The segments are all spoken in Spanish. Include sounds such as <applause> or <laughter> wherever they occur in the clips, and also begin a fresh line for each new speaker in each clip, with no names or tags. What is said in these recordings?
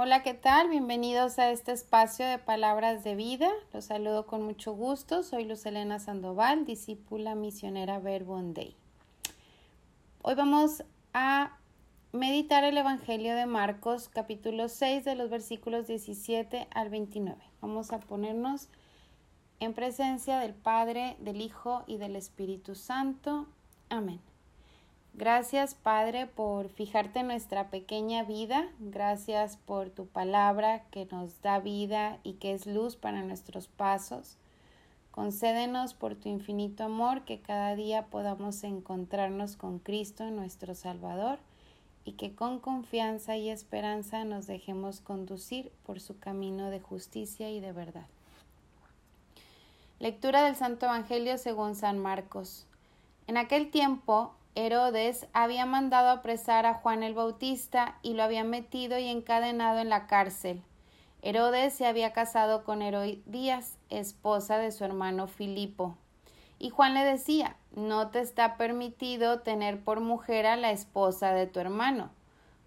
Hola, ¿qué tal? Bienvenidos a este espacio de palabras de vida. Los saludo con mucho gusto. Soy Luz Elena Sandoval, discípula misionera Verbo Day. Hoy vamos a meditar el Evangelio de Marcos, capítulo 6, de los versículos 17 al 29. Vamos a ponernos en presencia del Padre, del Hijo y del Espíritu Santo. Amén. Gracias, Padre, por fijarte en nuestra pequeña vida. Gracias por tu palabra que nos da vida y que es luz para nuestros pasos. Concédenos por tu infinito amor que cada día podamos encontrarnos con Cristo, nuestro Salvador, y que con confianza y esperanza nos dejemos conducir por su camino de justicia y de verdad. Lectura del Santo Evangelio según San Marcos. En aquel tiempo Herodes había mandado apresar a Juan el Bautista y lo había metido y encadenado en la cárcel. Herodes se había casado con Herodías, esposa de su hermano Filipo. Y Juan le decía, no te está permitido tener por mujer a la esposa de tu hermano.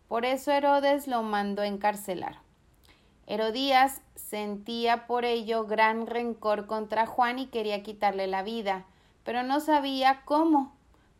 Por eso Herodes lo mandó encarcelar. Herodías sentía por ello gran rencor contra Juan y quería quitarle la vida, pero no sabía cómo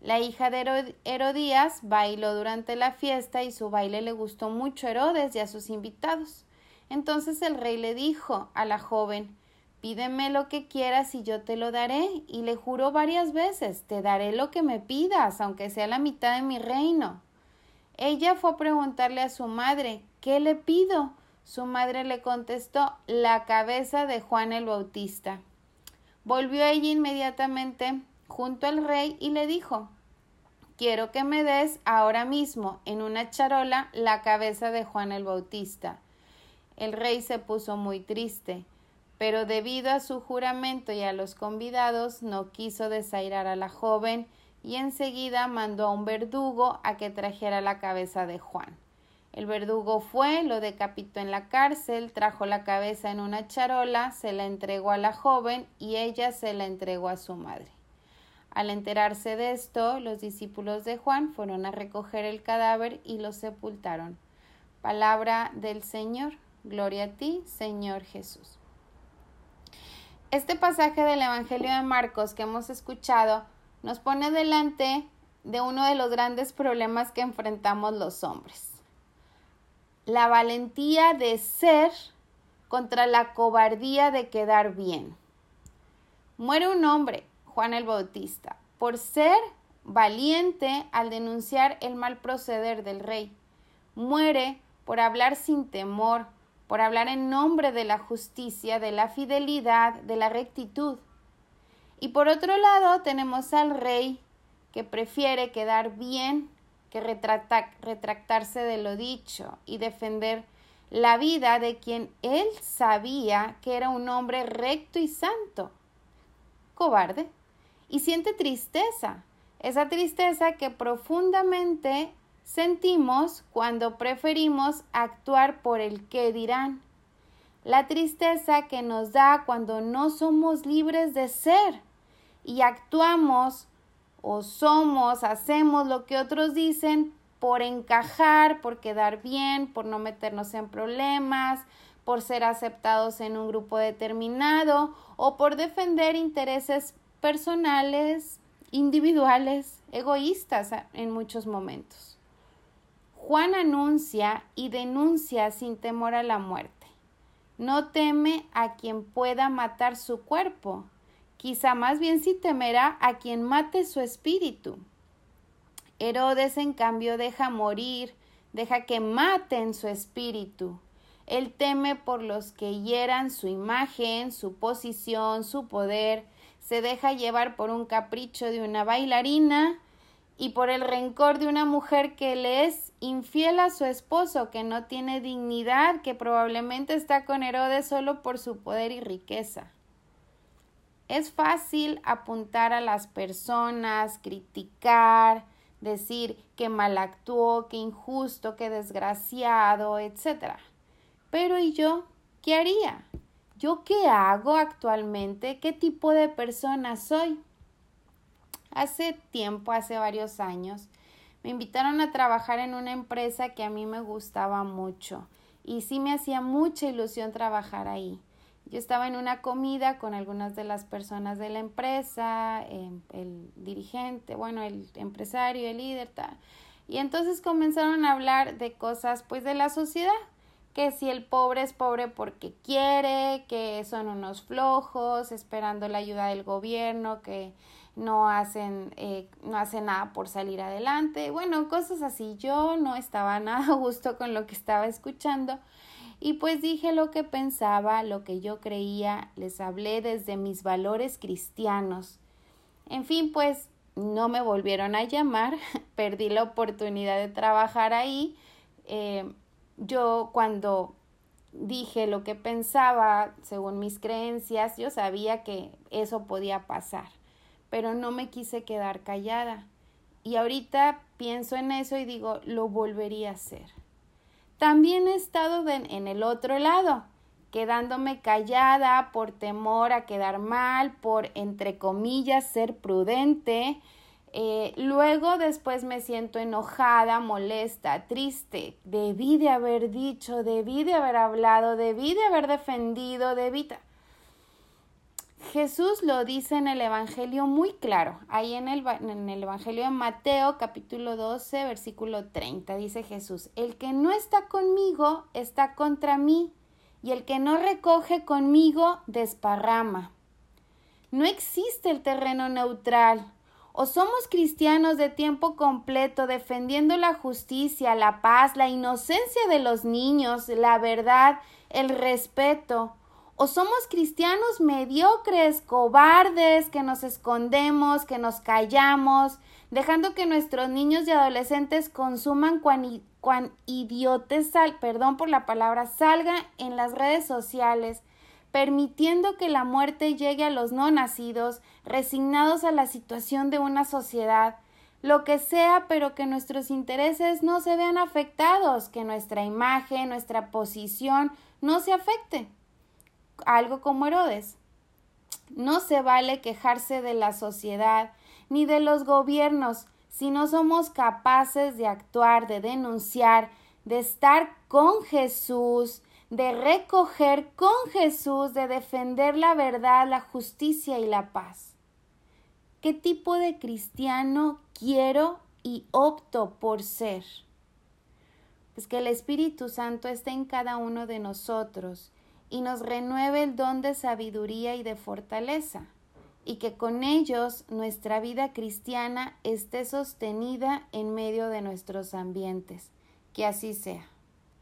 La hija de Herodías bailó durante la fiesta y su baile le gustó mucho a Herodes y a sus invitados. Entonces el rey le dijo a la joven Pídeme lo que quieras y yo te lo daré. Y le juró varias veces Te daré lo que me pidas, aunque sea la mitad de mi reino. Ella fue a preguntarle a su madre ¿Qué le pido? Su madre le contestó La cabeza de Juan el Bautista. Volvió ella inmediatamente junto al rey y le dijo Quiero que me des ahora mismo en una charola la cabeza de Juan el Bautista. El rey se puso muy triste, pero debido a su juramento y a los convidados no quiso desairar a la joven y enseguida mandó a un verdugo a que trajera la cabeza de Juan. El verdugo fue, lo decapitó en la cárcel, trajo la cabeza en una charola, se la entregó a la joven y ella se la entregó a su madre. Al enterarse de esto, los discípulos de Juan fueron a recoger el cadáver y lo sepultaron. Palabra del Señor. Gloria a ti, Señor Jesús. Este pasaje del Evangelio de Marcos que hemos escuchado nos pone delante de uno de los grandes problemas que enfrentamos los hombres. La valentía de ser contra la cobardía de quedar bien. Muere un hombre, Juan el Bautista, por ser valiente al denunciar el mal proceder del rey. Muere por hablar sin temor, por hablar en nombre de la justicia, de la fidelidad, de la rectitud. Y por otro lado tenemos al rey que prefiere quedar bien que retractarse de lo dicho y defender la vida de quien él sabía que era un hombre recto y santo. Cobarde y siente tristeza, esa tristeza que profundamente sentimos cuando preferimos actuar por el que dirán, la tristeza que nos da cuando no somos libres de ser y actuamos o somos, hacemos lo que otros dicen por encajar, por quedar bien, por no meternos en problemas, por ser aceptados en un grupo determinado o por defender intereses personales, individuales, egoístas en muchos momentos. Juan anuncia y denuncia sin temor a la muerte. No teme a quien pueda matar su cuerpo, quizá más bien sí temerá a quien mate su espíritu. Herodes, en cambio, deja morir, deja que maten su espíritu. Él teme por los que hieran su imagen, su posición, su poder, se deja llevar por un capricho de una bailarina y por el rencor de una mujer que le es infiel a su esposo, que no tiene dignidad, que probablemente está con Herodes solo por su poder y riqueza. Es fácil apuntar a las personas, criticar, decir que mal actuó, que injusto, que desgraciado, etc. Pero ¿y yo? ¿Qué haría? ¿Yo qué hago actualmente? ¿Qué tipo de persona soy? Hace tiempo, hace varios años, me invitaron a trabajar en una empresa que a mí me gustaba mucho y sí me hacía mucha ilusión trabajar ahí. Yo estaba en una comida con algunas de las personas de la empresa, em, el dirigente, bueno, el empresario, el líder, tal. Y entonces comenzaron a hablar de cosas pues de la sociedad, que si el pobre es pobre porque quiere, que son unos flojos, esperando la ayuda del gobierno, que no hacen, eh, no hacen nada por salir adelante, bueno, cosas así. Yo no estaba <laughs> nada a gusto con lo que estaba escuchando y pues dije lo que pensaba, lo que yo creía, les hablé desde mis valores cristianos. En fin, pues no me volvieron a llamar, <laughs> perdí la oportunidad de trabajar ahí. Eh, yo cuando dije lo que pensaba según mis creencias, yo sabía que eso podía pasar pero no me quise quedar callada. Y ahorita pienso en eso y digo, lo volvería a hacer. También he estado en el otro lado, quedándome callada por temor a quedar mal, por, entre comillas, ser prudente. Eh, luego después me siento enojada, molesta, triste. Debí de haber dicho, debí de haber hablado, debí de haber defendido, debí... Jesús lo dice en el Evangelio muy claro, ahí en el, en el, Evangelio de Mateo capítulo 12 versículo 30 dice Jesús, el que no está conmigo está contra mí y el que no recoge conmigo desparrama. No existe el terreno neutral. O somos cristianos de tiempo completo defendiendo la justicia, la paz, la inocencia de los niños, la verdad, el respeto, o somos cristianos mediocres, cobardes, que nos escondemos, que nos callamos, dejando que nuestros niños y adolescentes consuman cuan, cuan idiotes, perdón por la palabra, salga en las redes sociales, permitiendo que la muerte llegue a los no nacidos, resignados a la situación de una sociedad, lo que sea, pero que nuestros intereses no se vean afectados, que nuestra imagen, nuestra posición no se afecte algo como Herodes. No se vale quejarse de la sociedad ni de los gobiernos si no somos capaces de actuar, de denunciar, de estar con Jesús, de recoger con Jesús, de defender la verdad, la justicia y la paz. ¿Qué tipo de cristiano quiero y opto por ser? Pues que el Espíritu Santo esté en cada uno de nosotros y nos renueve el don de sabiduría y de fortaleza, y que con ellos nuestra vida cristiana esté sostenida en medio de nuestros ambientes. Que así sea.